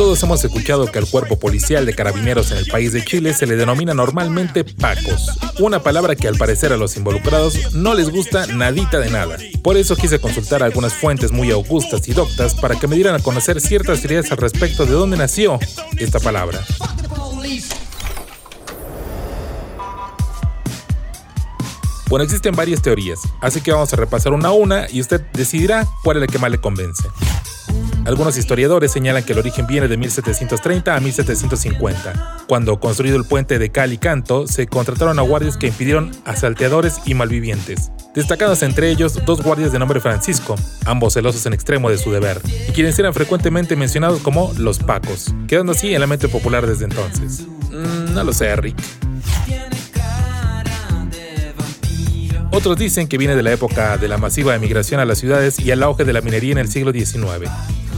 Todos hemos escuchado que al cuerpo policial de carabineros en el país de Chile se le denomina normalmente pacos, una palabra que al parecer a los involucrados no les gusta nadita de nada. Por eso quise consultar algunas fuentes muy augustas y doctas para que me dieran a conocer ciertas teorías al respecto de dónde nació esta palabra. Bueno, existen varias teorías, así que vamos a repasar una a una y usted decidirá cuál es la que más le convence. Algunos historiadores señalan que el origen viene de 1730 a 1750, cuando construido el puente de Cal y Canto, se contrataron a guardias que impidieron a y malvivientes, destacados entre ellos dos guardias de nombre Francisco, ambos celosos en extremo de su deber, y quienes eran frecuentemente mencionados como los Pacos, quedando así en la mente popular desde entonces. Mm, no lo sé, Rick. Otros dicen que viene de la época de la masiva emigración a las ciudades y al auge de la minería en el siglo XIX.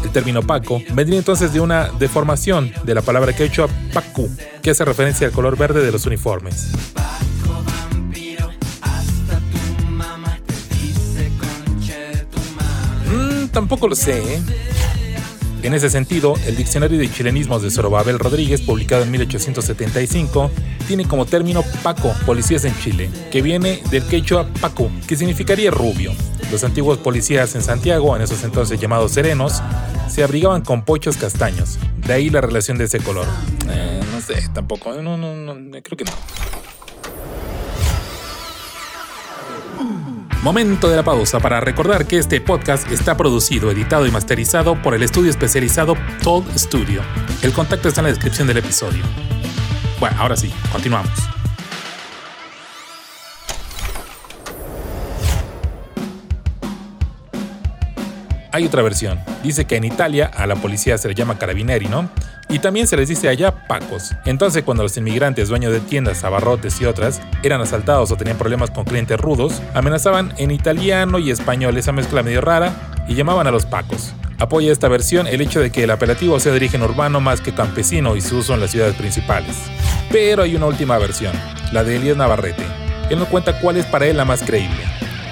El término Paco vendría entonces de una deformación de la palabra quechua Pacu, que hace referencia al color verde de los uniformes. Mm, tampoco lo sé. ¿eh? En ese sentido, el Diccionario de Chilenismos de Zorobabel Rodríguez, publicado en 1875, tiene como término Paco, policías en Chile, que viene del quechua Pacu, que significaría rubio. Los antiguos policías en Santiago, en esos entonces llamados serenos, se abrigaban con pochos castaños. De ahí la relación de ese color. Eh, no sé, tampoco. No, no, no, creo que no. Momento de la pausa para recordar que este podcast está producido, editado y masterizado por el estudio especializado Told Studio. El contacto está en la descripción del episodio. Bueno, ahora sí, continuamos. Hay otra versión. Dice que en Italia a la policía se le llama carabineri, ¿no? Y también se les dice allá pacos. Entonces cuando los inmigrantes, dueños de tiendas, abarrotes y otras, eran asaltados o tenían problemas con clientes rudos, amenazaban en italiano y español esa mezcla medio rara y llamaban a los pacos. Apoya esta versión el hecho de que el apelativo sea de origen urbano más que campesino y su uso en las ciudades principales. Pero hay una última versión, la de Elías Navarrete. Él nos cuenta cuál es para él la más creíble.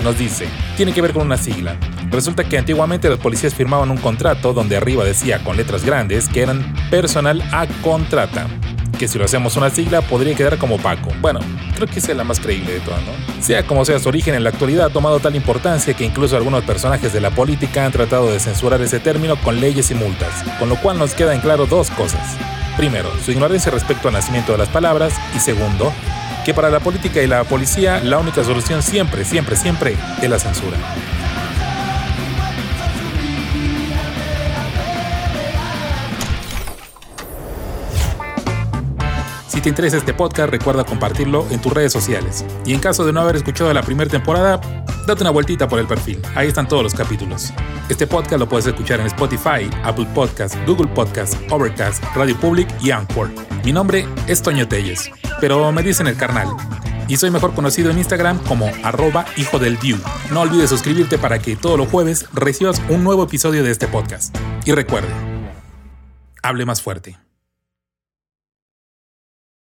Nos dice, tiene que ver con una sigla, Resulta que antiguamente los policías firmaban un contrato donde arriba decía con letras grandes que eran personal a contrata, que si lo hacemos una sigla podría quedar como Paco. Bueno, creo que esa es la más creíble de todas, ¿no? Sea como sea su origen en la actualidad ha tomado tal importancia que incluso algunos personajes de la política han tratado de censurar ese término con leyes y multas, con lo cual nos queda en claro dos cosas. Primero, su ignorancia respecto al nacimiento de las palabras y segundo, que para la política y la policía la única solución siempre, siempre, siempre es la censura. Si te interesa este podcast, recuerda compartirlo en tus redes sociales. Y en caso de no haber escuchado la primera temporada, date una vueltita por el perfil. Ahí están todos los capítulos. Este podcast lo puedes escuchar en Spotify, Apple Podcasts, Google Podcasts, Overcast, Radio Public y Anchor. Mi nombre es Toño Telles, pero me dicen el carnal. Y soy mejor conocido en Instagram como arroba hijo del view. No olvides suscribirte para que todos los jueves recibas un nuevo episodio de este podcast. Y recuerde, hable más fuerte.